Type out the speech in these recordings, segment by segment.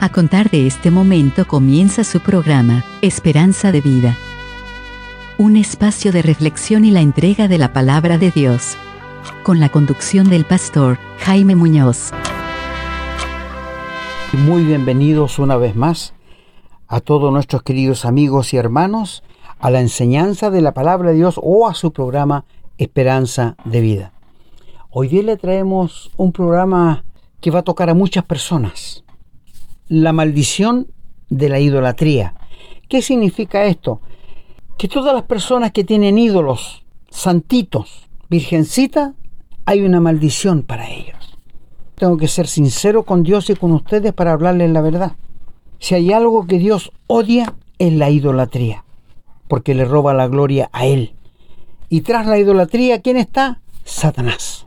A contar de este momento comienza su programa, Esperanza de Vida. Un espacio de reflexión y la entrega de la palabra de Dios. Con la conducción del pastor Jaime Muñoz. Muy bienvenidos una vez más a todos nuestros queridos amigos y hermanos a la enseñanza de la palabra de Dios o a su programa Esperanza de Vida. Hoy día le traemos un programa que va a tocar a muchas personas la maldición de la idolatría. ¿Qué significa esto? Que todas las personas que tienen ídolos, santitos, virgencita, hay una maldición para ellos. Tengo que ser sincero con Dios y con ustedes para hablarles la verdad. Si hay algo que Dios odia es la idolatría, porque le roba la gloria a Él. Y tras la idolatría, ¿quién está? Satanás.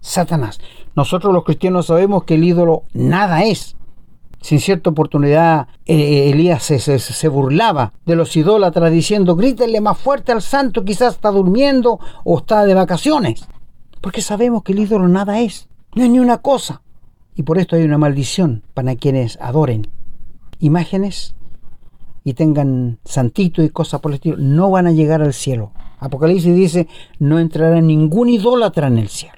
Satanás. Nosotros los cristianos sabemos que el ídolo nada es, sin cierta oportunidad, eh, Elías se, burlaba de los idólatras diciendo, grítenle más fuerte al santo, quizás está durmiendo o está de vacaciones. Porque sabemos que el ídolo nada es, no es ni una cosa. Y por esto hay una maldición para quienes adoren imágenes y tengan santito y cosas por el estilo, no van a llegar al cielo. Apocalipsis dice, no entrará ningún idólatra en el cielo.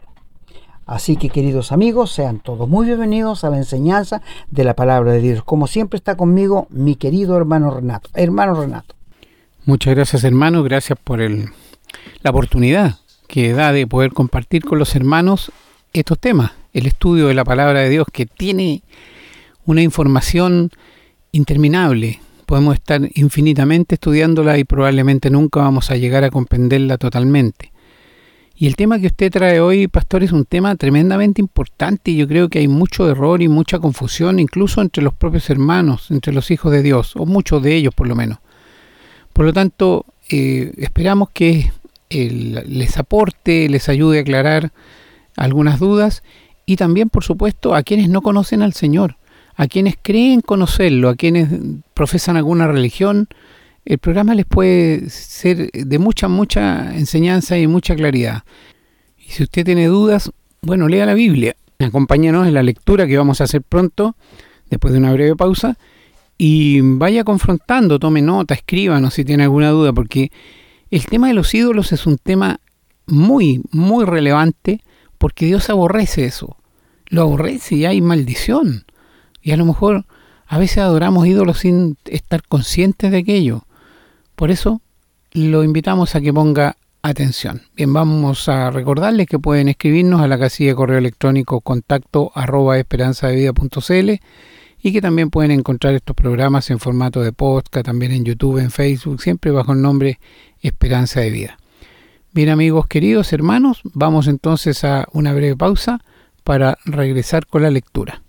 Así que queridos amigos, sean todos muy bienvenidos a la enseñanza de la palabra de Dios. Como siempre está conmigo mi querido hermano Renato. Hermano Renato. Muchas gracias hermano, gracias por el, la oportunidad que da de poder compartir con los hermanos estos temas, el estudio de la palabra de Dios que tiene una información interminable. Podemos estar infinitamente estudiándola y probablemente nunca vamos a llegar a comprenderla totalmente. Y el tema que usted trae hoy, pastor, es un tema tremendamente importante y yo creo que hay mucho error y mucha confusión, incluso entre los propios hermanos, entre los hijos de Dios, o muchos de ellos por lo menos. Por lo tanto, eh, esperamos que les aporte, les ayude a aclarar algunas dudas y también, por supuesto, a quienes no conocen al Señor, a quienes creen conocerlo, a quienes profesan alguna religión, el programa les puede ser de mucha, mucha enseñanza y mucha claridad. Y si usted tiene dudas, bueno, lea la Biblia. Acompáñanos en la lectura que vamos a hacer pronto, después de una breve pausa, y vaya confrontando, tome nota, escríbanos si tiene alguna duda, porque el tema de los ídolos es un tema muy, muy relevante, porque Dios aborrece eso. Lo aborrece y hay maldición. Y a lo mejor a veces adoramos ídolos sin estar conscientes de aquello. Por eso lo invitamos a que ponga atención. Bien, vamos a recordarles que pueden escribirnos a la casilla de correo electrónico contacto arroba esperanzadevida.cl y que también pueden encontrar estos programas en formato de podcast, también en YouTube, en Facebook, siempre bajo el nombre Esperanza de Vida. Bien amigos queridos hermanos, vamos entonces a una breve pausa para regresar con la lectura.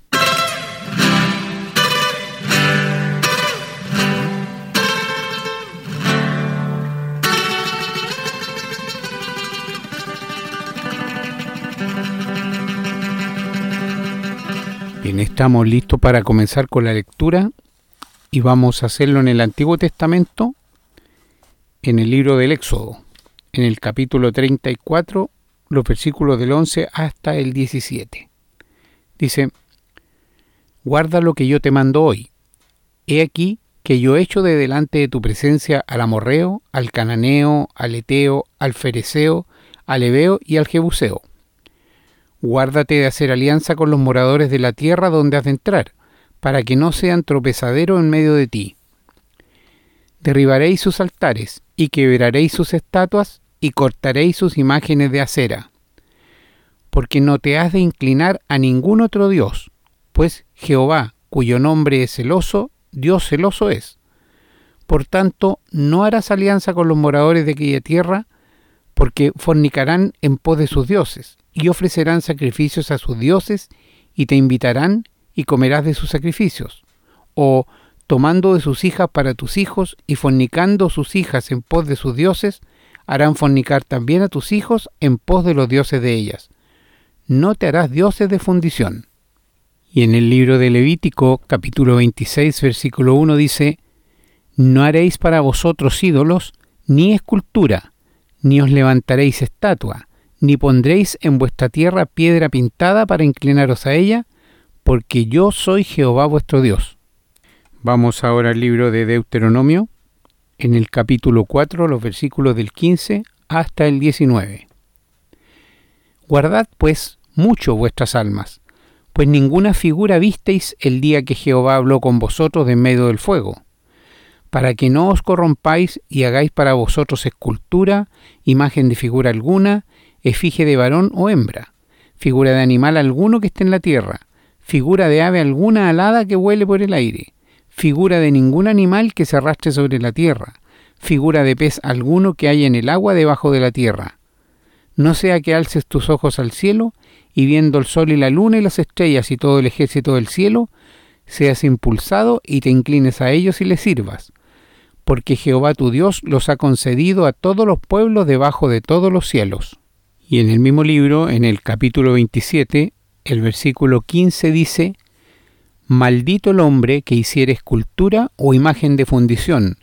Bien, estamos listos para comenzar con la lectura y vamos a hacerlo en el Antiguo Testamento, en el libro del Éxodo, en el capítulo 34, los versículos del 11 hasta el 17. Dice, guarda lo que yo te mando hoy. He aquí que yo echo de delante de tu presencia al amorreo, al cananeo, al eteo, al fereceo, al ebeo y al jebuseo Guárdate de hacer alianza con los moradores de la tierra donde has de entrar, para que no sean tropezadero en medio de ti. Derribaréis sus altares, y quebraréis sus estatuas, y cortaréis sus imágenes de acera. Porque no te has de inclinar a ningún otro Dios, pues Jehová, cuyo nombre es celoso, Dios celoso es. Por tanto, no harás alianza con los moradores de aquella tierra, porque fornicarán en pos de sus dioses, y ofrecerán sacrificios a sus dioses, y te invitarán, y comerás de sus sacrificios. O, tomando de sus hijas para tus hijos, y fornicando sus hijas en pos de sus dioses, harán fornicar también a tus hijos en pos de los dioses de ellas. No te harás dioses de fundición. Y en el libro de Levítico, capítulo 26, versículo 1 dice, No haréis para vosotros ídolos, ni escultura, ni os levantaréis estatua, ni pondréis en vuestra tierra piedra pintada para inclinaros a ella, porque yo soy Jehová vuestro Dios. Vamos ahora al libro de Deuteronomio, en el capítulo 4, los versículos del 15 hasta el 19. Guardad, pues, mucho vuestras almas, pues ninguna figura visteis el día que Jehová habló con vosotros de medio del fuego, para que no os corrompáis y hagáis para vosotros escultura, imagen de figura alguna, efigie de varón o hembra, figura de animal alguno que esté en la tierra, figura de ave alguna alada que vuele por el aire, figura de ningún animal que se arrastre sobre la tierra, figura de pez alguno que haya en el agua debajo de la tierra. No sea que alces tus ojos al cielo, y viendo el sol y la luna y las estrellas y todo el ejército del cielo, seas impulsado y te inclines a ellos y les sirvas, porque Jehová tu Dios los ha concedido a todos los pueblos debajo de todos los cielos. Y en el mismo libro, en el capítulo 27, el versículo 15 dice, Maldito el hombre que hiciere escultura o imagen de fundición,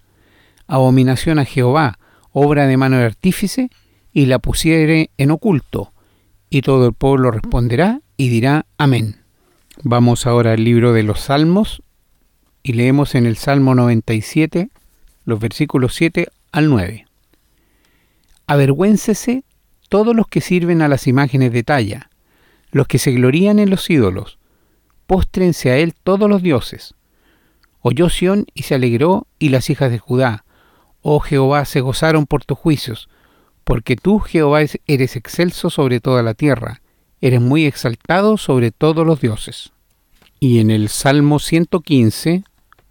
abominación a Jehová, obra de mano de artífice, y la pusiere en oculto, y todo el pueblo responderá y dirá Amén. Vamos ahora al libro de los Salmos y leemos en el Salmo 97 los versículos 7 al 9. Avergüéncese todos los que sirven a las imágenes de talla, los que se glorían en los ídolos, póstrense a él todos los dioses. Oyó Sión y se alegró, y las hijas de Judá. Oh Jehová, se gozaron por tus juicios, porque tú, Jehová, eres excelso sobre toda la tierra, eres muy exaltado sobre todos los dioses. Y en el Salmo 115,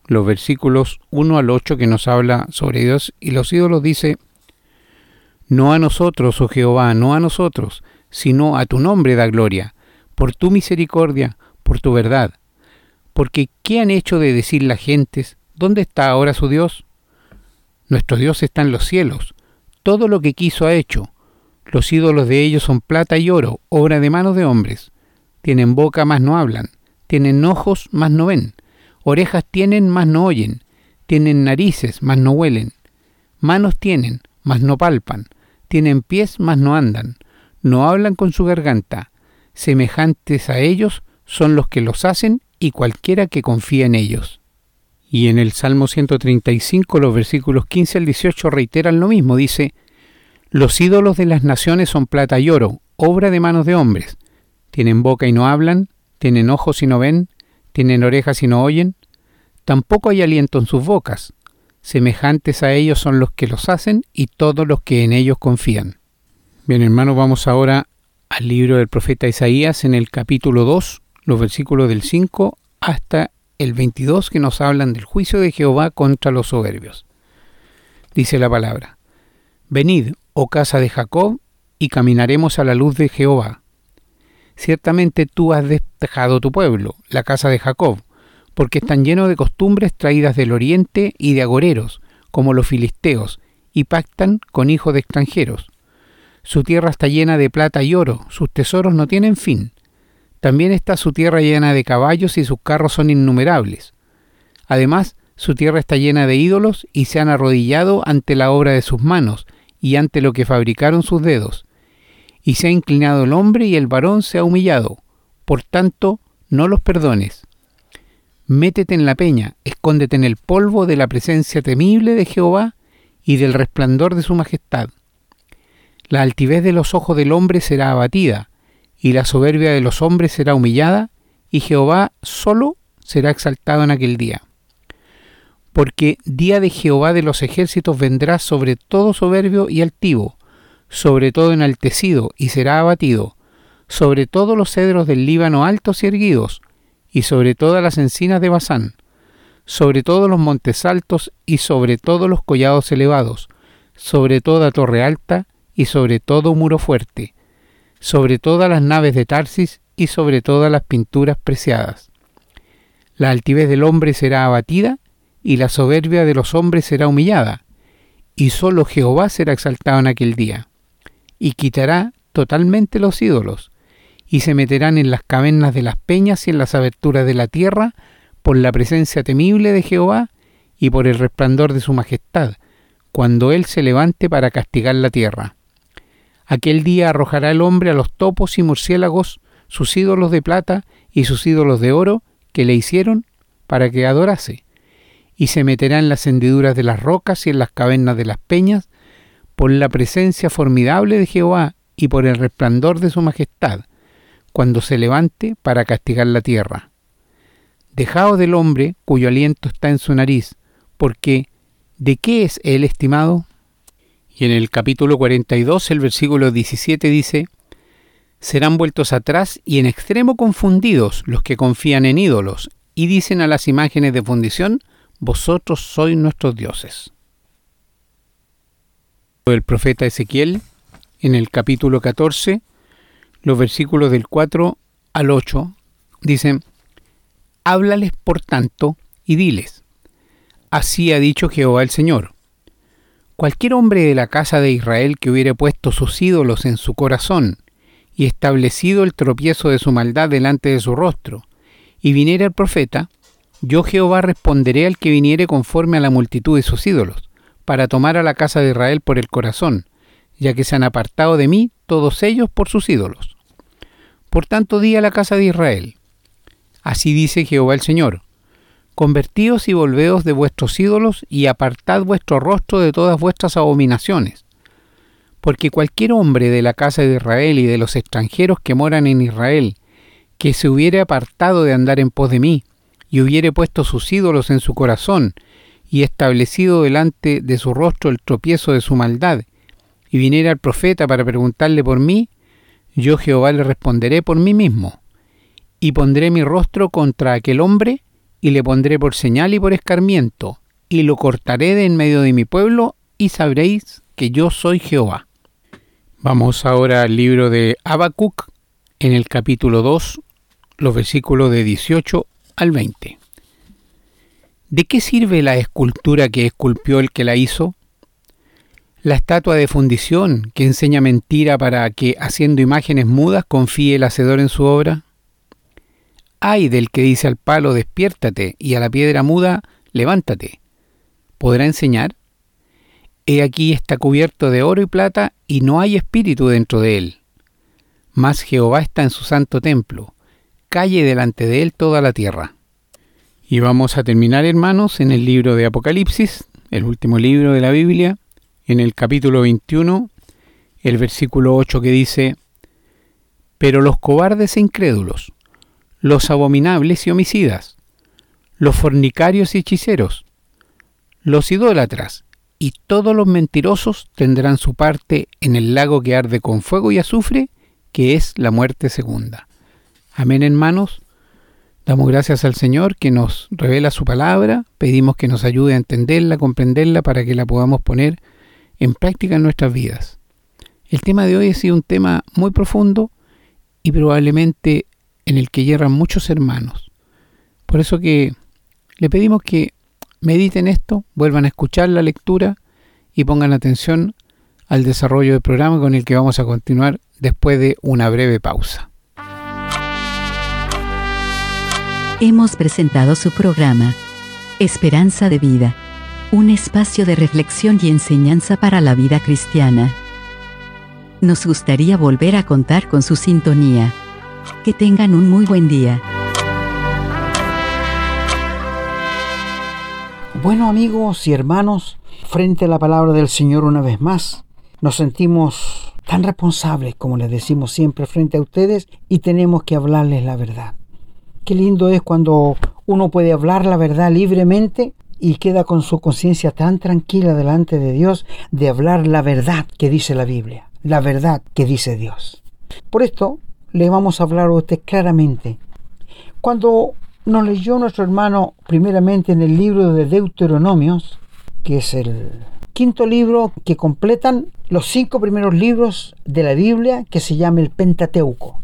los versículos 1 al 8 que nos habla sobre Dios y los ídolos dice, No a nosotros, oh Jehová, no a nosotros, sino a tu nombre da gloria, por tu misericordia, por tu verdad. Porque ¿qué han hecho de decir las gentes? ¿Dónde está ahora su Dios? Nuestro Dios está en los cielos. Todo lo que quiso ha hecho. Los ídolos de ellos son plata y oro, obra de manos de hombres. Tienen boca, mas no hablan. Tienen ojos, mas no ven. Orejas tienen, mas no oyen. Tienen narices, mas no huelen. Manos tienen, mas no palpan. Tienen pies, mas no andan. No hablan con su garganta. Semejantes a ellos son los que los hacen y cualquiera que confía en ellos. Y en el Salmo 135, los versículos 15 al 18 reiteran lo mismo. Dice, Los ídolos de las naciones son plata y oro, obra de manos de hombres. Tienen boca y no hablan, tienen ojos y no ven, tienen orejas y no oyen. Tampoco hay aliento en sus bocas. Semejantes a ellos son los que los hacen y todos los que en ellos confían. Bien, hermanos, vamos ahora al libro del profeta Isaías en el capítulo 2, los versículos del 5 hasta el 22 que nos hablan del juicio de Jehová contra los soberbios. Dice la palabra, Venid, oh casa de Jacob, y caminaremos a la luz de Jehová. Ciertamente tú has despejado tu pueblo, la casa de Jacob, porque están llenos de costumbres traídas del oriente y de agoreros, como los filisteos, y pactan con hijos de extranjeros. Su tierra está llena de plata y oro, sus tesoros no tienen fin. También está su tierra llena de caballos y sus carros son innumerables. Además, su tierra está llena de ídolos y se han arrodillado ante la obra de sus manos y ante lo que fabricaron sus dedos. Y se ha inclinado el hombre y el varón se ha humillado. Por tanto, no los perdones. Métete en la peña, escóndete en el polvo de la presencia temible de Jehová y del resplandor de su majestad. La altivez de los ojos del hombre será abatida, y la soberbia de los hombres será humillada, y Jehová solo será exaltado en aquel día. Porque día de Jehová de los ejércitos vendrá sobre todo soberbio y altivo, sobre todo enaltecido, y será abatido, sobre todos los cedros del Líbano altos y erguidos, y sobre todas las encinas de Basán, sobre todos los montes altos y sobre todos los collados elevados, sobre toda torre alta y sobre todo muro fuerte, sobre todas las naves de Tarsis y sobre todas las pinturas preciadas. La altivez del hombre será abatida y la soberbia de los hombres será humillada, y sólo Jehová será exaltado en aquel día, y quitará totalmente los ídolos, y se meterán en las cavernas de las peñas y en las aberturas de la tierra, por la presencia temible de Jehová y por el resplandor de su majestad, cuando Él se levante para castigar la tierra. Aquel día arrojará el hombre a los topos y murciélagos, sus ídolos de plata y sus ídolos de oro que le hicieron para que adorase, y se meterá en las hendiduras de las rocas y en las cavernas de las peñas, por la presencia formidable de Jehová y por el resplandor de su majestad, cuando se levante para castigar la tierra. Dejaos del hombre cuyo aliento está en su nariz, porque ¿de qué es él estimado? Y en el capítulo 42, el versículo 17 dice, Serán vueltos atrás y en extremo confundidos los que confían en ídolos y dicen a las imágenes de fundición, Vosotros sois nuestros dioses. El profeta Ezequiel, en el capítulo 14, los versículos del 4 al 8, dicen, Háblales por tanto y diles, Así ha dicho Jehová el Señor Cualquier hombre de la casa de Israel que hubiere puesto sus ídolos en su corazón y establecido el tropiezo de su maldad delante de su rostro, y viniera el profeta, yo Jehová responderé al que viniere conforme a la multitud de sus ídolos, para tomar a la casa de Israel por el corazón, ya que se han apartado de mí todos ellos por sus ídolos. Por tanto di a la casa de Israel, así dice Jehová el Señor, Convertíos y volveos de vuestros ídolos y apartad vuestro rostro de todas vuestras abominaciones. Porque cualquier hombre de la casa de Israel y de los extranjeros que moran en Israel, que se hubiere apartado de andar en pos de mí, y hubiere puesto sus ídolos en su corazón, y establecido delante de su rostro el tropiezo de su maldad, y viniera el profeta para preguntarle por mí, yo Jehová le responderé por mí mismo, y pondré mi rostro contra aquel hombre, y le pondré por señal y por escarmiento, y lo cortaré de en medio de mi pueblo, y sabréis que yo soy Jehová. Vamos ahora al libro de Habacuc, en el capítulo 2, los versículos de 18 al 20. ¿De qué sirve la escultura que esculpió el que la hizo? La estatua de fundición que enseña mentira para que, haciendo imágenes mudas, confíe el hacedor en su obra. Ay del que dice al palo, despiértate, y a la piedra muda, levántate. ¿Podrá enseñar? He aquí está cubierto de oro y plata, y no hay espíritu dentro de él. Mas Jehová está en su santo templo, calle delante de él toda la tierra. Y vamos a terminar, hermanos, en el libro de Apocalipsis, el último libro de la Biblia, en el capítulo 21, el versículo 8 que dice, Pero los cobardes e incrédulos, los abominables y homicidas, los fornicarios y hechiceros, los idólatras y todos los mentirosos tendrán su parte en el lago que arde con fuego y azufre, que es la muerte segunda. Amén, hermanos. Damos gracias al Señor que nos revela su palabra, pedimos que nos ayude a entenderla, comprenderla, para que la podamos poner en práctica en nuestras vidas. El tema de hoy ha sido un tema muy profundo y probablemente en el que hierran muchos hermanos. Por eso que le pedimos que mediten esto, vuelvan a escuchar la lectura y pongan atención al desarrollo del programa con el que vamos a continuar después de una breve pausa. Hemos presentado su programa Esperanza de Vida, un espacio de reflexión y enseñanza para la vida cristiana. Nos gustaría volver a contar con su sintonía. Que tengan un muy buen día. Bueno amigos y hermanos, frente a la palabra del Señor una vez más, nos sentimos tan responsables como les decimos siempre frente a ustedes y tenemos que hablarles la verdad. Qué lindo es cuando uno puede hablar la verdad libremente y queda con su conciencia tan tranquila delante de Dios de hablar la verdad que dice la Biblia, la verdad que dice Dios. Por esto le vamos a hablar a usted claramente. Cuando nos leyó nuestro hermano primeramente en el libro de Deuteronomios, que es el quinto libro que completan los cinco primeros libros de la Biblia que se llama el Pentateuco.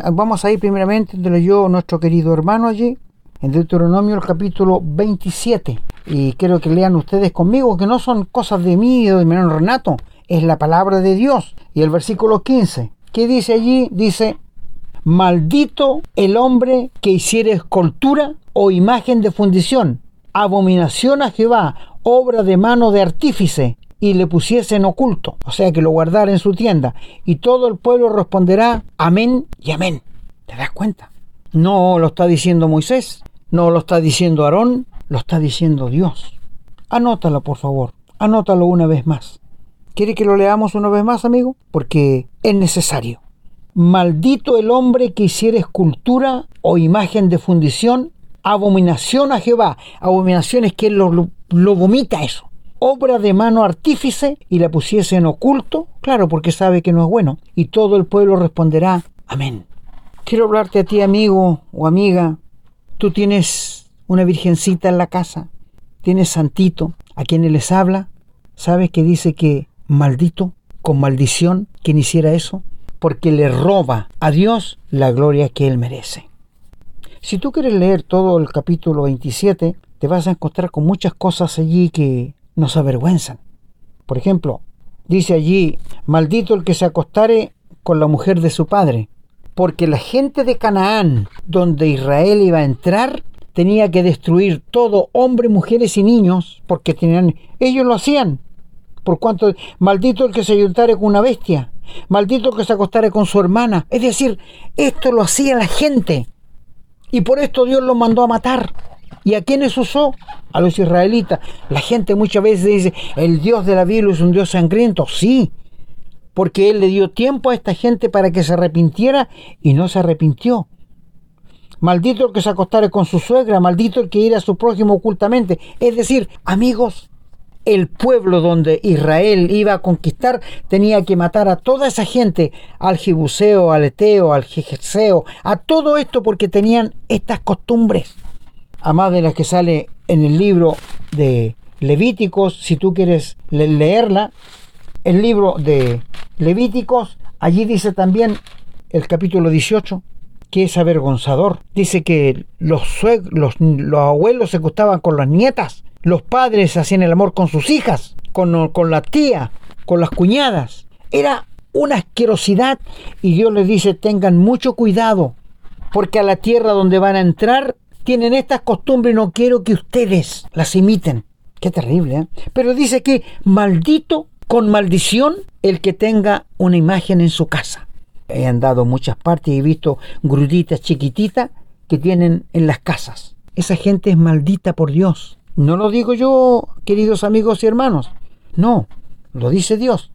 Vamos a ir primeramente donde leyó nuestro querido hermano allí, en Deuteronomio el capítulo 27. Y quiero que lean ustedes conmigo que no son cosas de mí o de mi hermano Renato, es la palabra de Dios. Y el versículo 15, ¿qué dice allí? Dice, Maldito el hombre que hiciere escultura o imagen de fundición, abominación a Jehová, obra de mano de artífice, y le pusiese en oculto, o sea que lo guardara en su tienda, y todo el pueblo responderá amén y amén. ¿Te das cuenta? No lo está diciendo Moisés, no lo está diciendo Aarón, lo está diciendo Dios. Anótalo, por favor, anótalo una vez más. ¿Quiere que lo leamos una vez más, amigo? Porque es necesario. Maldito el hombre que hiciera escultura o imagen de fundición, abominación a Jehová. Abominación es que lo, lo vomita eso. Obra de mano artífice y la pusiese en oculto, claro, porque sabe que no es bueno. Y todo el pueblo responderá, amén. Quiero hablarte a ti, amigo o amiga. Tú tienes una virgencita en la casa, tienes santito, a quienes les habla, sabes que dice que maldito, con maldición, quien hiciera eso, porque le roba a Dios la gloria que él merece. Si tú quieres leer todo el capítulo 27, te vas a encontrar con muchas cosas allí que nos avergüenzan. Por ejemplo, dice allí, maldito el que se acostare con la mujer de su padre, porque la gente de Canaán, donde Israel iba a entrar, tenía que destruir todo, hombre, mujeres y niños, porque tenían, ellos lo hacían, por cuanto maldito el que se ayuntare con una bestia, maldito el que se acostare con su hermana. Es decir, esto lo hacía la gente. Y por esto Dios los mandó a matar. ¿Y a quiénes usó? A los israelitas. La gente muchas veces dice, el Dios de la Biblia es un Dios sangriento. Sí, porque Él le dio tiempo a esta gente para que se arrepintiera y no se arrepintió. Maldito el que se acostare con su suegra, maldito el que ir a su prójimo ocultamente. Es decir, amigos, el pueblo donde Israel iba a conquistar tenía que matar a toda esa gente, al Jebuseo, al Eteo, al Jejeceo, a todo esto porque tenían estas costumbres. A más de las que sale en el libro de Levíticos, si tú quieres leerla, el libro de Levíticos, allí dice también el capítulo 18, que es avergonzador. Dice que los, los, los abuelos se gustaban con las nietas los padres hacían el amor con sus hijas, con, con la tía, con las cuñadas. Era una asquerosidad y Dios les dice tengan mucho cuidado porque a la tierra donde van a entrar tienen estas costumbres no quiero que ustedes las imiten. Qué terrible, ¿eh? Pero dice que maldito con maldición el que tenga una imagen en su casa. He andado muchas partes y he visto gruditas chiquititas que tienen en las casas. Esa gente es maldita por Dios. No lo digo yo, queridos amigos y hermanos. No, lo dice Dios.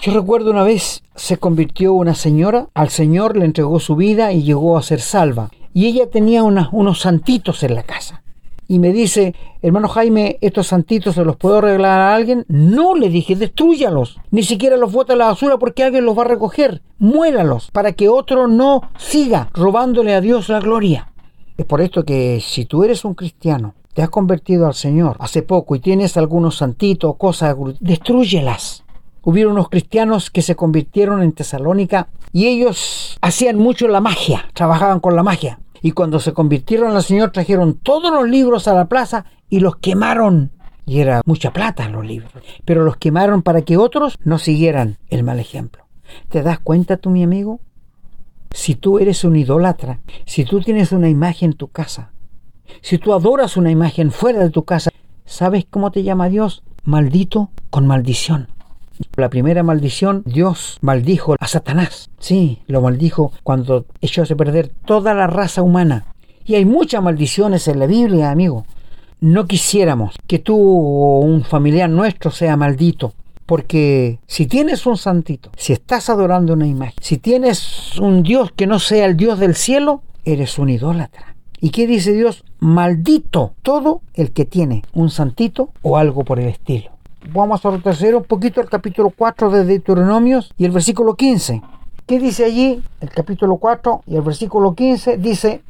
Yo recuerdo una vez se convirtió una señora, al Señor le entregó su vida y llegó a ser salva. Y ella tenía unos santitos en la casa. Y me dice, hermano Jaime, ¿estos santitos se los puedo regalar a alguien? No, le dije, destruyalos. Ni siquiera los bota a la basura porque alguien los va a recoger. Muéralos para que otro no siga robándole a Dios la gloria. Es por esto que si tú eres un cristiano te has convertido al Señor hace poco y tienes algunos santitos, cosas, destruyelas. Hubieron unos cristianos que se convirtieron en Tesalónica y ellos hacían mucho la magia, trabajaban con la magia. Y cuando se convirtieron al Señor trajeron todos los libros a la plaza y los quemaron. Y era mucha plata los libros. Pero los quemaron para que otros no siguieran el mal ejemplo. ¿Te das cuenta tú, mi amigo? Si tú eres un idólatra, si tú tienes una imagen en tu casa, si tú adoras una imagen fuera de tu casa, ¿sabes cómo te llama Dios? Maldito con maldición. La primera maldición, Dios maldijo a Satanás. Sí, lo maldijo cuando echó a perder toda la raza humana. Y hay muchas maldiciones en la Biblia, amigo. No quisiéramos que tú o un familiar nuestro sea maldito. Porque si tienes un santito, si estás adorando una imagen, si tienes un Dios que no sea el Dios del cielo, eres un idólatra. ¿Y qué dice Dios? Maldito todo el que tiene un santito o algo por el estilo. Vamos a retroceder un poquito al capítulo 4 de Deuteronomios y el versículo 15. ¿Qué dice allí? El capítulo 4 y el versículo 15 dice,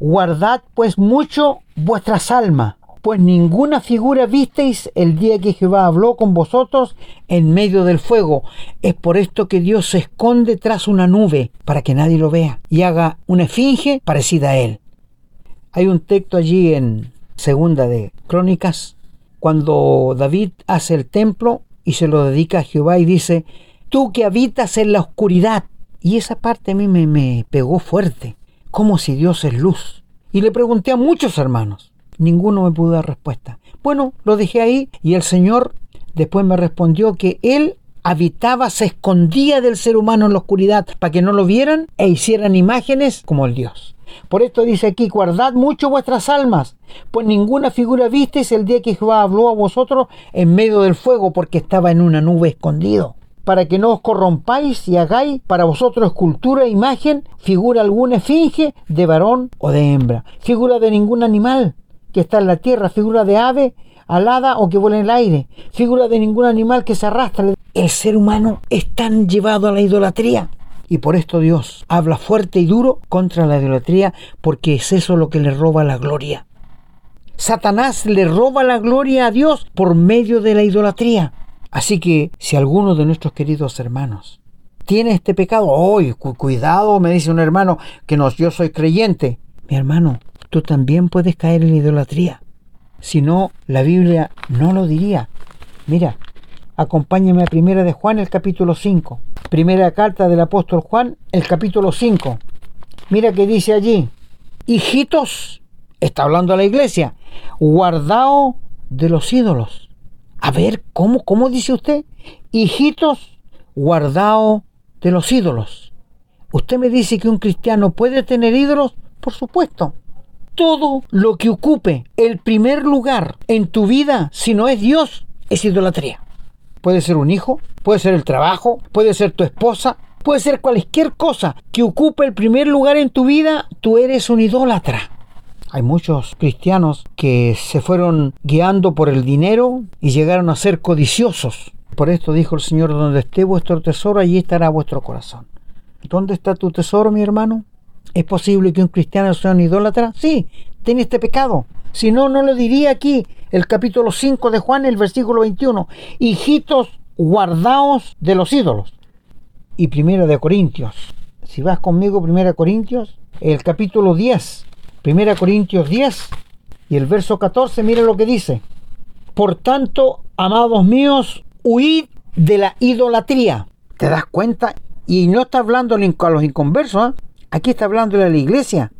guardad pues mucho vuestras almas, pues ninguna figura visteis el día que Jehová habló con vosotros en medio del fuego. Es por esto que Dios se esconde tras una nube para que nadie lo vea y haga una esfinge parecida a él. Hay un texto allí en Segunda de Crónicas, cuando David hace el templo y se lo dedica a Jehová y dice, tú que habitas en la oscuridad. Y esa parte a mí me, me pegó fuerte, como si Dios es luz. Y le pregunté a muchos hermanos, ninguno me pudo dar respuesta. Bueno, lo dejé ahí y el Señor después me respondió que Él habitaba, se escondía del ser humano en la oscuridad para que no lo vieran e hicieran imágenes como el Dios. Por esto dice aquí, guardad mucho vuestras almas, pues ninguna figura visteis el día que Jehová habló a vosotros en medio del fuego, porque estaba en una nube escondido para que no os corrompáis y hagáis para vosotros escultura, imagen, figura alguna esfinge de varón o de hembra, figura de ningún animal que está en la tierra, figura de ave alada o que vuela en el aire, figura de ningún animal que se arrastra. El ser humano es tan llevado a la idolatría. Y por esto Dios habla fuerte y duro contra la idolatría, porque es eso lo que le roba la gloria. Satanás le roba la gloria a Dios por medio de la idolatría. Así que si alguno de nuestros queridos hermanos tiene este pecado, hoy cuidado, me dice un hermano que no, yo soy creyente. Mi hermano, tú también puedes caer en la idolatría. Si no, la Biblia no lo diría. Mira, acompáñame a Primera de Juan, el capítulo 5. Primera carta del apóstol Juan, el capítulo 5. Mira que dice allí, hijitos, está hablando a la iglesia, guardao de los ídolos. A ver, ¿cómo, cómo dice usted? Hijitos, guardao de los ídolos. ¿Usted me dice que un cristiano puede tener ídolos? Por supuesto. Todo lo que ocupe el primer lugar en tu vida, si no es Dios, es idolatría. Puede ser un hijo, puede ser el trabajo, puede ser tu esposa, puede ser cualquier cosa que ocupe el primer lugar en tu vida, tú eres un idólatra. Hay muchos cristianos que se fueron guiando por el dinero y llegaron a ser codiciosos. Por esto dijo el Señor, donde esté vuestro tesoro, allí estará vuestro corazón. ¿Dónde está tu tesoro, mi hermano? ¿Es posible que un cristiano sea un idólatra? Sí, tiene este pecado. Si no, no lo diría aquí el capítulo 5 de Juan, el versículo 21. Hijitos, guardaos de los ídolos. Y primera de Corintios. Si vas conmigo, primera Corintios, el capítulo 10. Primera Corintios 10 y el verso 14, mira lo que dice. Por tanto, amados míos, huid de la idolatría. ¿Te das cuenta? Y no está hablando a los inconversos, ¿eh? aquí está hablando de la iglesia.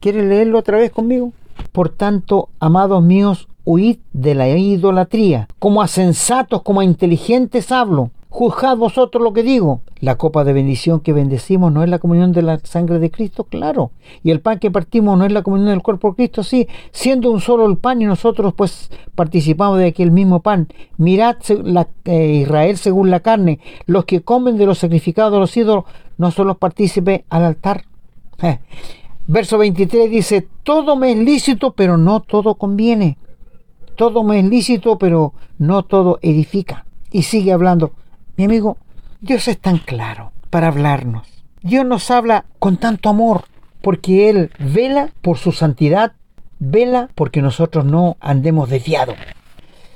¿Quieres leerlo otra vez conmigo? Por tanto, amados míos, huid de la idolatría. Como a sensatos, como a inteligentes hablo. Juzgad vosotros lo que digo. La copa de bendición que bendecimos no es la comunión de la sangre de Cristo, claro. Y el pan que partimos no es la comunión del cuerpo de Cristo, sí. Siendo un solo el pan y nosotros pues participamos de aquel mismo pan. Mirad eh, Israel según la carne. Los que comen de los sacrificados de los ídolos no son los partícipes al altar. Eh. Verso 23 dice, todo me es lícito, pero no todo conviene. Todo me es lícito, pero no todo edifica. Y sigue hablando. Mi amigo, Dios es tan claro para hablarnos. Dios nos habla con tanto amor, porque Él vela por su santidad, vela porque nosotros no andemos desviados.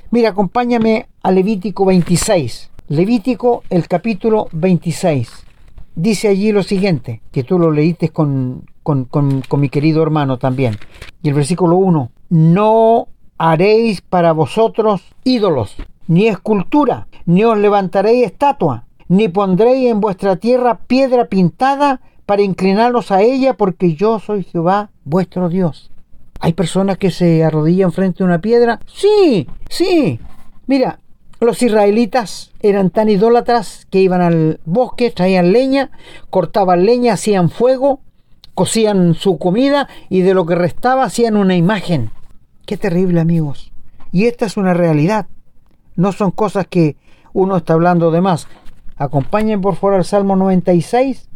Mira, acompáñame a Levítico 26. Levítico, el capítulo 26. Dice allí lo siguiente, que tú lo leíste con, con, mi querido hermano también. Y el versículo 1, no haréis para vosotros ídolos, ni escultura, ni os levantaréis estatua, ni pondréis en vuestra tierra piedra pintada para inclinaros a ella, porque yo soy Jehová vuestro Dios. ¿Hay personas que se arrodillan frente a una piedra? Sí, sí. Mira, los israelitas eran tan idólatras que iban al bosque, traían leña, cortaban leña, hacían fuego cocían su comida y de lo que restaba hacían una imagen. Qué terrible amigos. Y esta es una realidad. No son cosas que uno está hablando de más. Acompañen por favor al Salmo 96.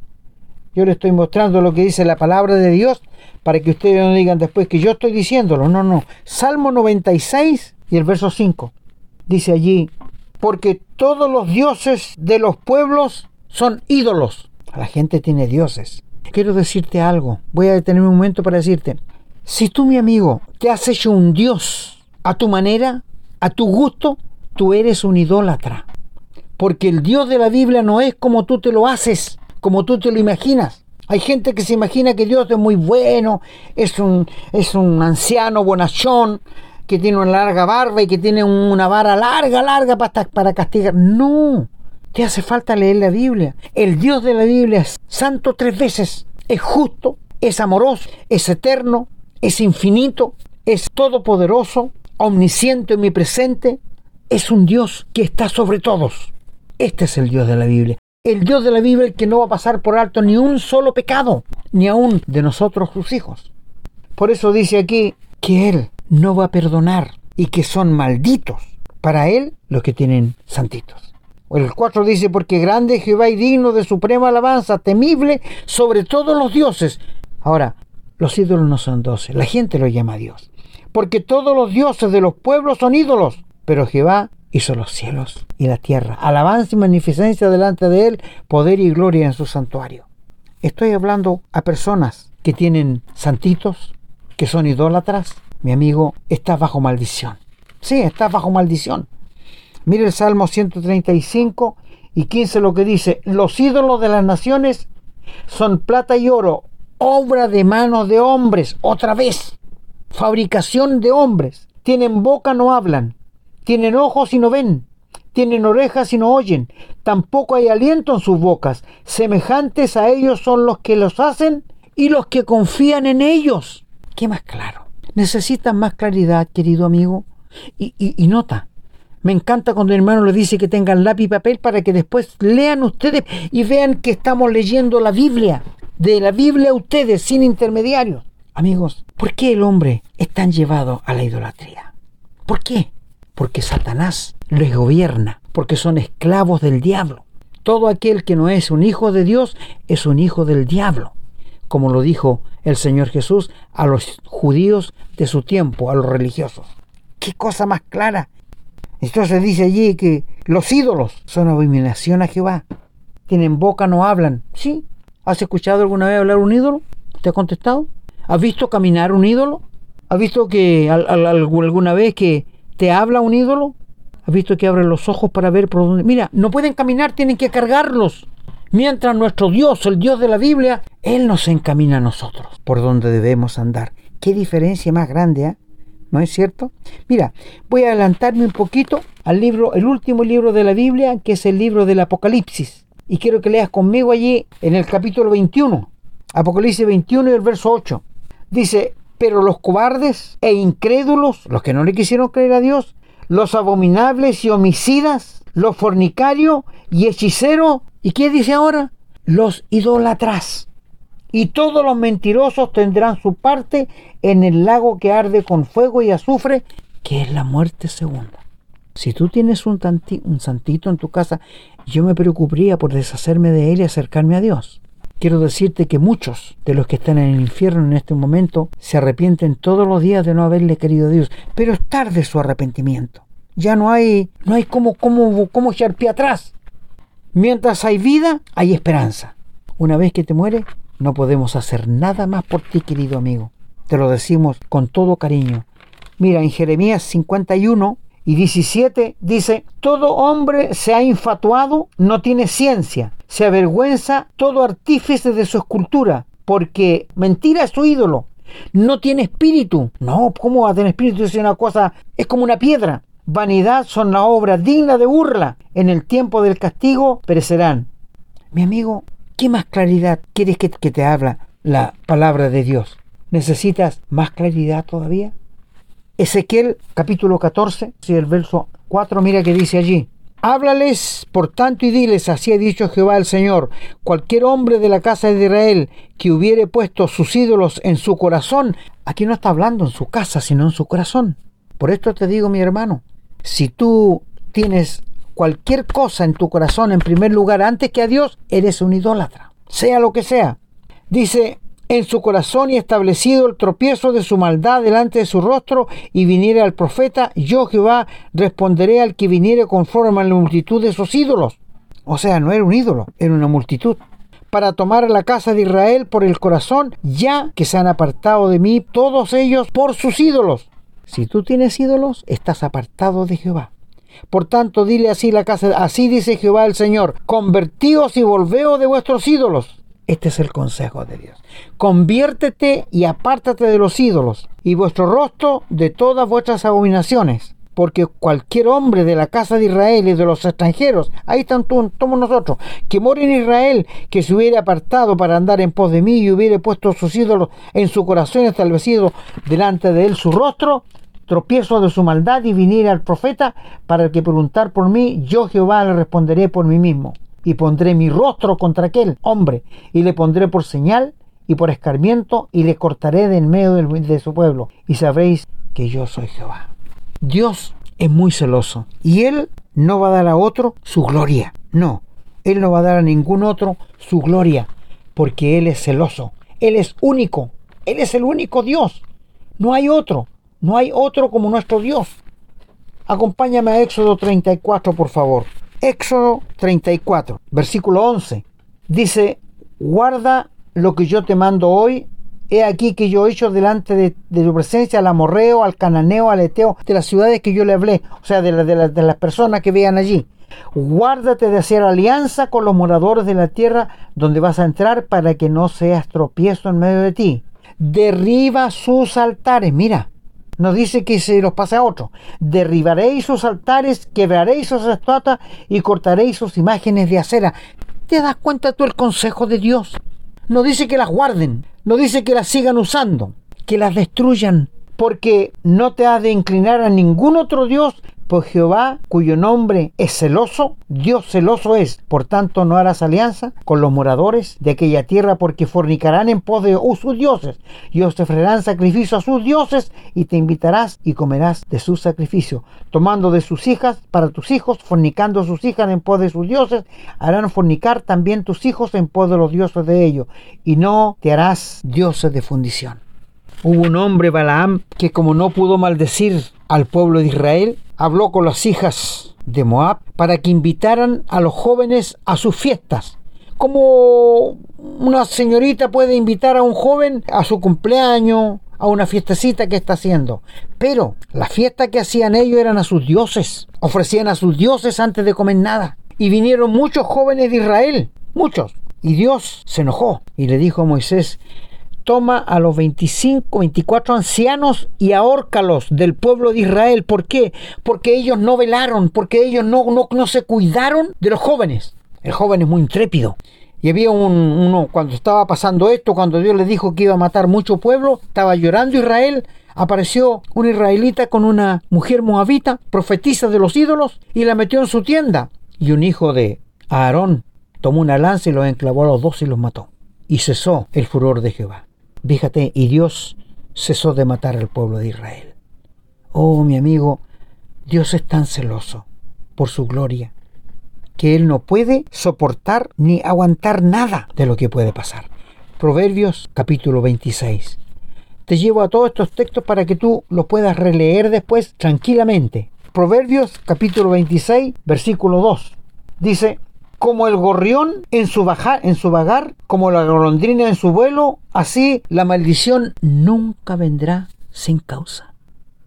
Yo le estoy mostrando lo que dice la palabra de Dios para que ustedes no digan después que yo estoy diciéndolo. No, no. Salmo 96 y el verso 5. Dice allí, porque todos los dioses de los pueblos son ídolos. La gente tiene dioses quiero decirte algo. Voy a detenerme un momento para decirte, si tú, mi amigo, te has hecho un Dios a tu manera, a tu gusto, tú eres un idólatra. Porque el Dios de la Biblia no es como tú te lo haces, como tú te lo imaginas. Hay gente que se imagina que Dios es muy bueno, es un, es un anciano bonachón, que tiene una larga barba y que tiene una vara larga, larga para, para castigar. No, te hace falta leer la Biblia. El Dios de la Biblia es santo tres veces. Es justo, es amoroso, es eterno, es infinito, es todopoderoso, omnisciente, presente. Es un Dios que está sobre todos. Este es el Dios de la Biblia. El Dios de la Biblia que no va a pasar por alto ni un solo pecado, ni aún de nosotros sus hijos. Por eso dice aquí que Él no va a perdonar y que son malditos para Él los que tienen santitos. El 4 dice, porque grande Jehová y digno de suprema alabanza, temible sobre todos los dioses. Ahora, los ídolos no son doce, la gente lo llama Dios. Porque todos los dioses de los pueblos son ídolos, pero Jehová hizo los cielos y la tierra. Alabanza y magnificencia delante de Él, poder y gloria en su santuario. Estoy hablando a personas que tienen santitos, que son idólatras. Mi amigo, está bajo maldición. Sí, está bajo maldición. Mire el Salmo 135 y 15 lo que dice, los ídolos de las naciones son plata y oro, obra de manos de hombres, otra vez, fabricación de hombres. Tienen boca, no hablan, tienen ojos y no ven, tienen orejas y no oyen, tampoco hay aliento en sus bocas. Semejantes a ellos son los que los hacen y los que confían en ellos. ¿Qué más claro? Necesitan más claridad, querido amigo. Y, y nota, me encanta cuando el hermano le dice que tengan lápiz y papel para que después lean ustedes y vean que estamos leyendo la Biblia. De la Biblia a ustedes, sin intermediarios. Amigos, ¿por qué el hombre es tan llevado a la idolatría? ¿Por qué? Porque Satanás les gobierna, porque son esclavos del diablo. Todo aquel que no es un hijo de Dios es un hijo del diablo, como lo dijo el Señor Jesús a los judíos de su tiempo, a los religiosos. ¿Qué cosa más clara entonces dice allí que los ídolos son abominación a Jehová. Tienen boca, no hablan. ¿Sí? ¿Has escuchado alguna vez hablar un ídolo? ¿Te ha contestado? ¿Has visto caminar un ídolo? ¿Has visto que alguna vez que te habla un ídolo? ¿Has visto que abre los ojos para ver por dónde? Mira, no pueden caminar, tienen que cargarlos. Mientras nuestro Dios, el Dios de la Biblia, Él nos encamina a nosotros por donde debemos andar. Qué diferencia más grande, ¿eh? ¿no es cierto? Mira, voy a adelantarme un poquito al libro, el último libro de la Biblia, que es el libro del Apocalipsis. Y quiero que leas conmigo allí en el capítulo 21, Apocalipsis 21 y el verso 8. Dice, pero los cobardes e incrédulos, los que no le quisieron creer a Dios, los abominables y homicidas, los fornicarios y hechiceros, ¿y qué dice ahora? Los idólatras y todos los mentirosos tendrán su parte en el lago que arde con fuego y azufre, que es la muerte segunda. Si tú tienes un, un santito en tu casa, yo me preocuparía por deshacerme de él y acercarme a Dios. Quiero decirte que muchos de los que están en el infierno en este momento se arrepienten todos los días de no haberle querido a Dios, pero es tarde su arrepentimiento. Ya no hay, no hay cómo, cómo, cómo echar pie atrás. Mientras hay vida, hay esperanza. Una vez que te mueres, no podemos hacer nada más por ti, querido amigo. Te lo decimos con todo cariño. Mira, en Jeremías 51 y 17 dice, todo hombre se ha infatuado, no tiene ciencia, se avergüenza todo artífice de su escultura, porque mentira es su ídolo, no tiene espíritu. No, ¿cómo va a tener espíritu? Es una cosa, es como una piedra. Vanidad son la obra digna de burla. En el tiempo del castigo perecerán. Mi amigo, ¿Qué más claridad quieres que, te habla la palabra de Dios? ¿Necesitas más claridad todavía? Ezequiel capítulo 14, si el verso 4, mira que dice allí. Háblales, por tanto, y diles, así ha dicho Jehová el Señor, cualquier hombre de la casa de Israel que hubiere puesto sus ídolos en su corazón, aquí no está hablando en su casa, sino en su corazón. Por esto te digo, mi hermano, si tú tienes cualquier cosa en tu corazón en primer lugar antes que a Dios, eres un idólatra, sea lo que sea. Dice, en su corazón y establecido el tropiezo de su maldad delante de su rostro, y viniere al profeta, yo Jehová responderé al que viniere conforme a la multitud de sus ídolos. O sea, no era un ídolo, era una multitud. Para tomar a la casa de Israel por el corazón, ya que se han apartado de mí todos ellos por sus ídolos. Si tú tienes ídolos, estás apartado de Jehová. Por tanto, dile así la casa, así dice Jehová el Señor, convertíos y volveos de vuestros ídolos. Este es el consejo de Dios. Conviértete y apártate de los ídolos y vuestro rostro de todas vuestras abominaciones. Porque cualquier hombre de la casa de Israel y de los extranjeros, ahí están todos nosotros, que mora en Israel, que se hubiera apartado para andar en pos de mí y hubiera puesto sus ídolos en su corazón establecido delante de él su rostro, tropiezo de su maldad y viniere al profeta para que preguntar por mí, yo Jehová le responderé por mí mismo y pondré mi rostro contra aquel hombre y le pondré por señal y por escarmiento y le cortaré de en medio de su pueblo y sabréis que yo soy Jehová. Dios es muy celoso y él no va a dar a otro su gloria. No, él no va a dar a ningún otro su gloria porque él es celoso. Él es único. Él es el único Dios. No hay otro. No hay otro como nuestro Dios. Acompáñame a Éxodo 34, por favor. Éxodo 34, versículo 11. Dice, guarda lo que yo te mando hoy. He aquí que yo he hecho delante de, tu presencia al amorreo, al cananeo, al eteo, de las ciudades que yo le hablé, o sea, de, de las personas que vean allí. Guárdate de hacer alianza con los moradores de la tierra donde vas a entrar para que no seas tropiezo en medio de ti. Derriba sus altares. Mira, nos dice que se los pase a otro. Derribaréis sus altares, quebraréis sus estatuas y cortaréis sus imágenes de acera. ¿Te das cuenta tú el consejo de Dios? No dice que las guarden, no dice que las sigan usando, que las destruyan, porque no te has de inclinar a ningún otro Dios, pues Jehová, cuyo nombre es celoso, Dios celoso es. Por tanto, no harás alianza con los moradores de aquella tierra, porque fornicarán en pos de sus dioses, y os ofrecerán sacrificio a sus dioses, y te invitarás y comerás de su sacrificio. Tomando de sus hijas para tus hijos, fornicando sus hijas en pos de sus dioses, harán fornicar también tus hijos en pos de los dioses de ellos, y no te harás dioses de fundición. Hubo un hombre, Balaam, que como no pudo maldecir al pueblo de Israel, habló con las hijas de Moab para que invitaran a los jóvenes a sus fiestas. Como una señorita puede invitar a un joven a su cumpleaños, a una fiestecita que está haciendo. Pero la fiesta que hacían ellos eran a sus dioses. Ofrecían a sus dioses antes de comer nada. Y vinieron muchos jóvenes de Israel, muchos. Y Dios se enojó y le dijo a Moisés, toma a los 25, 24 ancianos y ahórcalos del pueblo de Israel. ¿Por qué? Porque ellos no velaron, porque ellos no, no, no se cuidaron de los jóvenes. El joven es muy intrépido. Y había un, uno, cuando estaba pasando esto, cuando Dios le dijo que iba a matar mucho pueblo, estaba llorando Israel, apareció un israelita con una mujer moabita, profetisa de los ídolos, y la metió en su tienda. Y un hijo de Aarón tomó una lanza y los enclavó a los dos y los mató. Y cesó el furor de Jehová. Fíjate, y Dios cesó de matar al pueblo de Israel. Oh, mi amigo, Dios es tan celoso por su gloria que Él no puede soportar ni aguantar nada de lo que puede pasar. Proverbios capítulo 26. Te llevo a todos estos textos para que tú los puedas releer después tranquilamente. Proverbios capítulo 26, versículo 2. Dice, como el gorrión en su, bajar, en su vagar, como la golondrina en su vuelo, así la maldición nunca vendrá sin causa.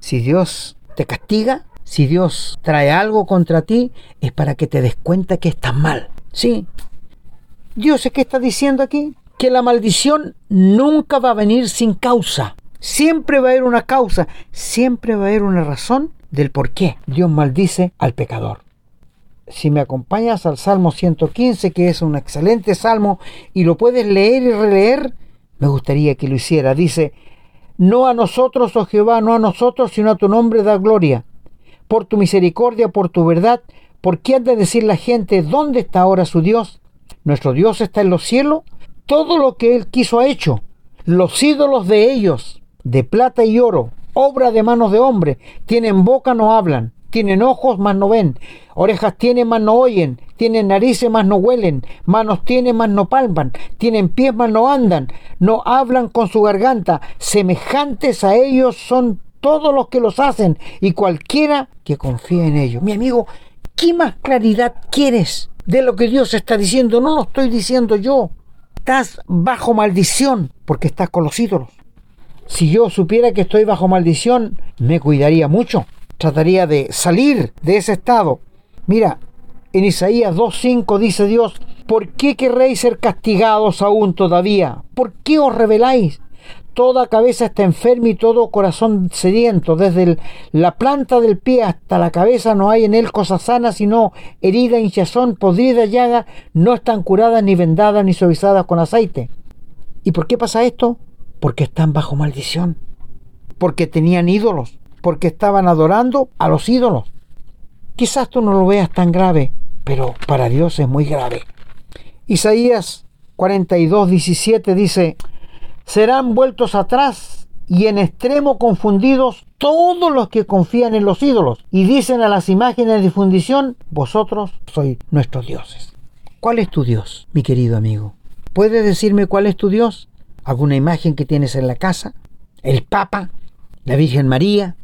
Si Dios te castiga, si Dios trae algo contra ti, es para que te des cuenta que estás mal. Sí. Dios es que está diciendo aquí que la maldición nunca va a venir sin causa. Siempre va a haber una causa, siempre va a haber una razón del por qué Dios maldice al pecador si me acompañas al Salmo 115, que es un excelente salmo, y lo puedes leer y releer, me gustaría que lo hiciera. Dice, no a nosotros, oh Jehová, no a nosotros, sino a tu nombre da gloria. Por tu misericordia, por tu verdad, ¿por qué han de decir la gente, ¿dónde está ahora su Dios? Nuestro Dios está en los cielos. Todo lo que Él quiso ha hecho. Los ídolos de ellos, de plata y oro, obra de manos de hombre, tienen boca, no hablan tienen ojos, mas no ven. Orejas tienen, mas no oyen. Tienen narices, mas no huelen. Manos tienen, mas no palpan. Tienen pies, mas no andan. No hablan con su garganta. Semejantes a ellos son todos los que los hacen y cualquiera que confía en ellos. Mi amigo, ¿qué más claridad quieres de lo que Dios está diciendo? No lo estoy diciendo yo. Estás bajo maldición porque estás con los ídolos. Si yo supiera que estoy bajo maldición, me cuidaría mucho trataría de salir de ese estado. Mira, en Isaías 2.5 dice Dios, ¿por qué querréis ser castigados aún todavía? ¿Por qué os rebeláis? Toda cabeza está enferma y todo corazón sediento. Desde la planta del pie hasta la cabeza no hay en él cosa sana, sino herida, hinchazón, podrida, llaga, no están curadas ni vendadas ni suavizadas con aceite. ¿Y por qué pasa esto? Porque están bajo maldición. Porque tenían ídolos porque estaban adorando a los ídolos. Quizás tú no lo veas tan grave, pero para Dios es muy grave. Isaías 42, 17 dice, serán vueltos atrás y en extremo confundidos todos los que confían en los ídolos y dicen a las imágenes de fundición, vosotros sois nuestros dioses. ¿Cuál es tu Dios, mi querido amigo? ¿Puedes decirme cuál es tu Dios? ¿Alguna imagen que tienes en la casa? ¿El Papa? ¿La Virgen María?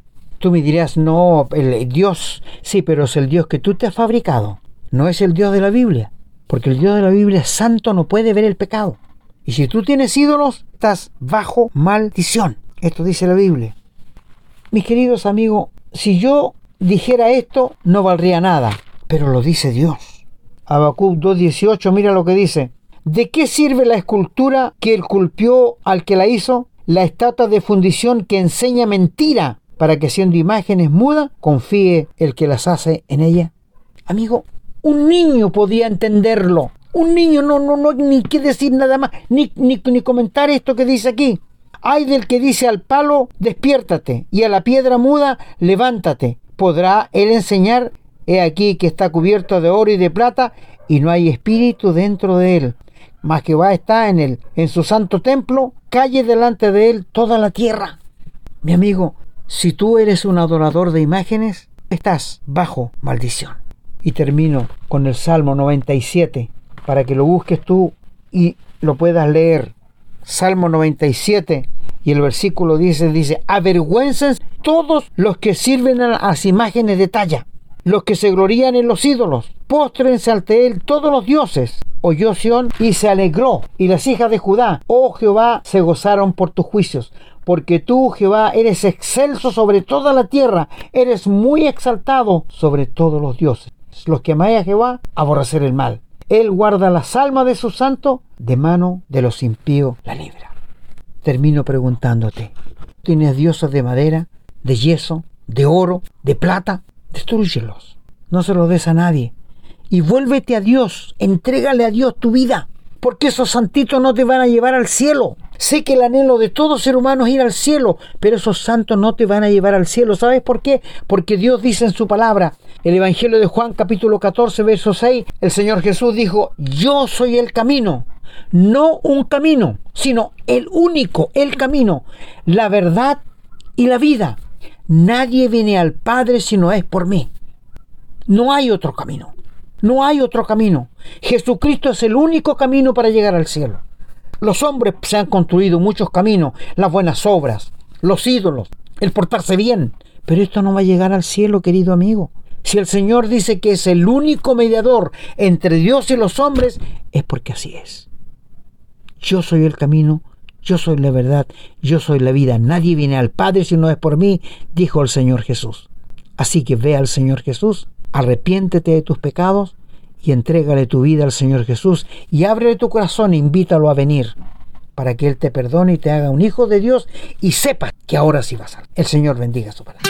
Tú me dirás, no, el Dios, sí, pero es el Dios que tú te has fabricado. No es el Dios de la Biblia, porque el Dios de la Biblia es santo, no puede ver el pecado. Y si tú tienes ídolos, estás bajo maldición. Esto dice la Biblia. Mis queridos amigos, si yo dijera esto, no valdría nada, pero lo dice Dios. Habacuc 2.18, mira lo que dice. ¿De qué sirve la escultura que él culpió al que la hizo? La estatua de fundición que enseña mentira para que siendo imágenes mudas confíe el que las hace en ella. Amigo, un niño podía entenderlo. Un niño no, no, no, ni que decir nada más, ni, ni, ni comentar esto que dice aquí. Hay del que dice al palo, despiértate, y a la piedra muda, levántate. ¿Podrá él enseñar? He aquí que está cubierto de oro y de plata, y no hay espíritu dentro de él. Mas Jehová está en él, en su santo templo, calle delante de él toda la tierra. Mi amigo, si tú eres un adorador de imágenes, estás bajo maldición. Y termino con el Salmo 97, para que lo busques tú y lo puedas leer. Salmo 97 y el versículo dice, dice, avergüencen todos los que sirven a las imágenes de talla, los que se glorían en los ídolos, póstrense ante él todos los dioses. Oyó Sión y se alegró, y las hijas de Judá, oh Jehová, se gozaron por tus juicios, porque tú, Jehová, eres excelso sobre toda la tierra, eres muy exaltado sobre todos los dioses. Los que amáis a Jehová, aborrecer el mal. Él guarda las almas de sus santos, de mano de los impíos la libra. Termino preguntándote, ¿tienes dioses de madera, de yeso, de oro, de plata? Destruyelos. No se los des a nadie. Y vuélvete a Dios, entrégale a Dios tu vida, porque esos santitos no te van a llevar al cielo. Sé que el anhelo de todo ser humano es ir al cielo, pero esos santos no te van a llevar al cielo. ¿Sabes por qué? Porque Dios dice en su palabra, el Evangelio de Juan capítulo 14, verso 6, el Señor Jesús dijo, yo soy el camino, no un camino, sino el único, el camino, la verdad y la vida. Nadie viene al Padre si no es por mí. No hay otro camino. No hay otro camino. Jesucristo es el único camino para llegar al cielo. Los hombres se han construido muchos caminos, las buenas obras, los ídolos, el portarse bien. Pero esto no va a llegar al cielo, querido amigo. Si el Señor dice que es el único mediador entre Dios y los hombres, es porque así es. Yo soy el camino, yo soy la verdad, yo soy la vida. Nadie viene al Padre si no es por mí, dijo el Señor Jesús. Así que ve al Señor Jesús, arrepiéntete de tus pecados y entrégale tu vida al Señor Jesús y ábrele tu corazón e invítalo a venir para que Él te perdone y te haga un hijo de Dios y sepa que ahora sí vas a. El Señor bendiga su palabra.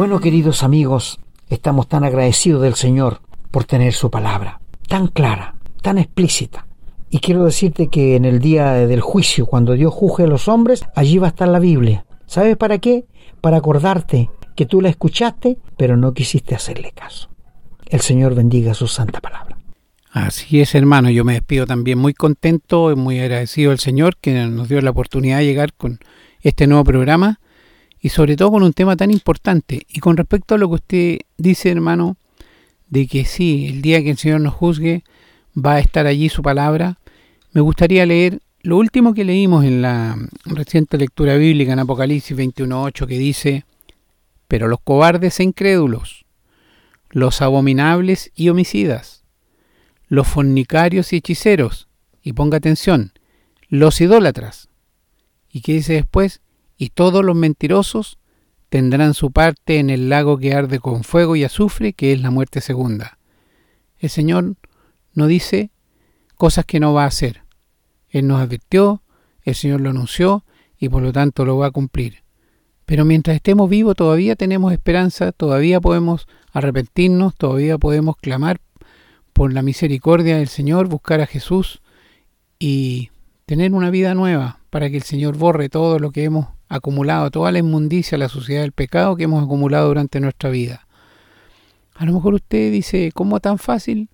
Bueno, queridos amigos, estamos tan agradecidos del Señor por tener su palabra, tan clara, tan explícita. Y quiero decirte que en el día del juicio, cuando Dios juzgue a los hombres, allí va a estar la Biblia. ¿Sabes para qué? Para acordarte que tú la escuchaste, pero no quisiste hacerle caso. El Señor bendiga su santa palabra. Así es, hermano. Yo me despido también muy contento y muy agradecido al Señor que nos dio la oportunidad de llegar con este nuevo programa y sobre todo con un tema tan importante. Y con respecto a lo que usted dice, hermano, de que sí, el día que el Señor nos juzgue, va a estar allí su palabra, me gustaría leer lo último que leímos en la reciente lectura bíblica en Apocalipsis 21.8 que dice, pero los cobardes e incrédulos, los abominables y homicidas, los fornicarios y hechiceros, y ponga atención, los idólatras. ¿Y qué dice después? Y todos los mentirosos tendrán su parte en el lago que arde con fuego y azufre, que es la muerte segunda. El Señor no dice cosas que no va a hacer. Él nos advirtió, el Señor lo anunció y por lo tanto lo va a cumplir. Pero mientras estemos vivos todavía tenemos esperanza, todavía podemos arrepentirnos, todavía podemos clamar por la misericordia del Señor, buscar a Jesús y tener una vida nueva para que el Señor borre todo lo que hemos acumulado, toda la inmundicia, la suciedad del pecado que hemos acumulado durante nuestra vida. A lo mejor usted dice, ¿cómo tan fácil?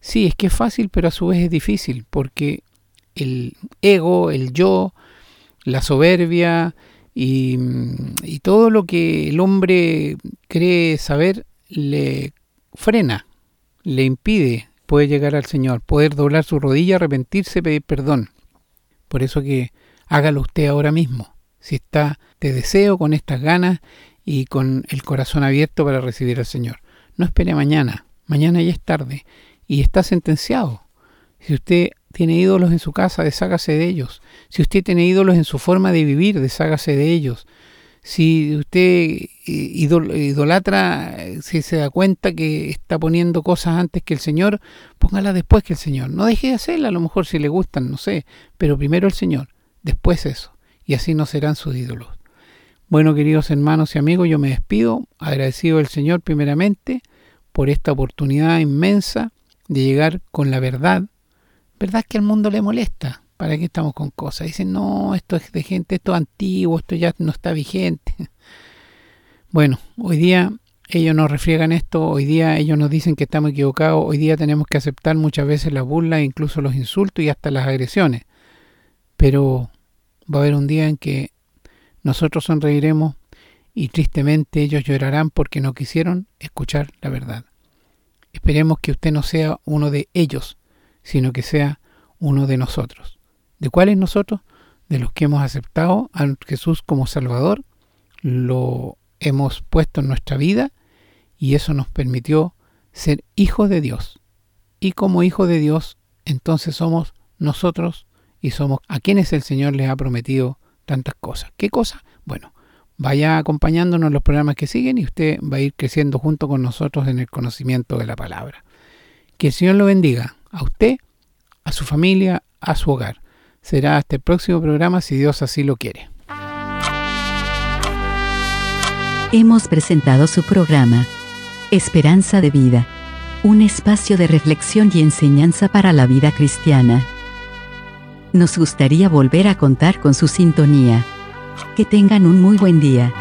Sí, es que es fácil, pero a su vez es difícil, porque el ego, el yo, la soberbia y, y todo lo que el hombre cree saber le frena, le impide poder llegar al Señor, poder doblar su rodilla, arrepentirse, pedir perdón. Por eso que hágalo usted ahora mismo, si está de deseo, con estas ganas y con el corazón abierto para recibir al Señor. No espere mañana, mañana ya es tarde y está sentenciado. Si usted tiene ídolos en su casa, deshágase de ellos. Si usted tiene ídolos en su forma de vivir, deshágase de ellos. Si usted idolatra, si se da cuenta que está poniendo cosas antes que el Señor, póngala después que el Señor. No deje de hacerla, a lo mejor si le gustan, no sé, pero primero el Señor, después eso, y así no serán sus ídolos. Bueno, queridos hermanos y amigos, yo me despido, agradecido al Señor primeramente por esta oportunidad inmensa de llegar con la verdad. ¿Verdad que al mundo le molesta? ¿Para qué estamos con cosas? Dicen, no, esto es de gente, esto es antiguo, esto ya no está vigente. Bueno, hoy día ellos nos refriegan esto, hoy día ellos nos dicen que estamos equivocados, hoy día tenemos que aceptar muchas veces las burlas, incluso los insultos y hasta las agresiones. Pero va a haber un día en que nosotros sonreiremos y tristemente ellos llorarán porque no quisieron escuchar la verdad. Esperemos que usted no sea uno de ellos, sino que sea uno de nosotros. ¿De cuáles nosotros? De los que hemos aceptado a Jesús como Salvador, lo hemos puesto en nuestra vida y eso nos permitió ser hijos de Dios. Y como hijos de Dios, entonces somos nosotros y somos a quienes el Señor les ha prometido tantas cosas. ¿Qué cosas? Bueno, vaya acompañándonos en los programas que siguen y usted va a ir creciendo junto con nosotros en el conocimiento de la palabra. Que el Señor lo bendiga a usted, a su familia, a su hogar. Será hasta el próximo programa si Dios así lo quiere. Hemos presentado su programa, Esperanza de Vida, un espacio de reflexión y enseñanza para la vida cristiana. Nos gustaría volver a contar con su sintonía. Que tengan un muy buen día.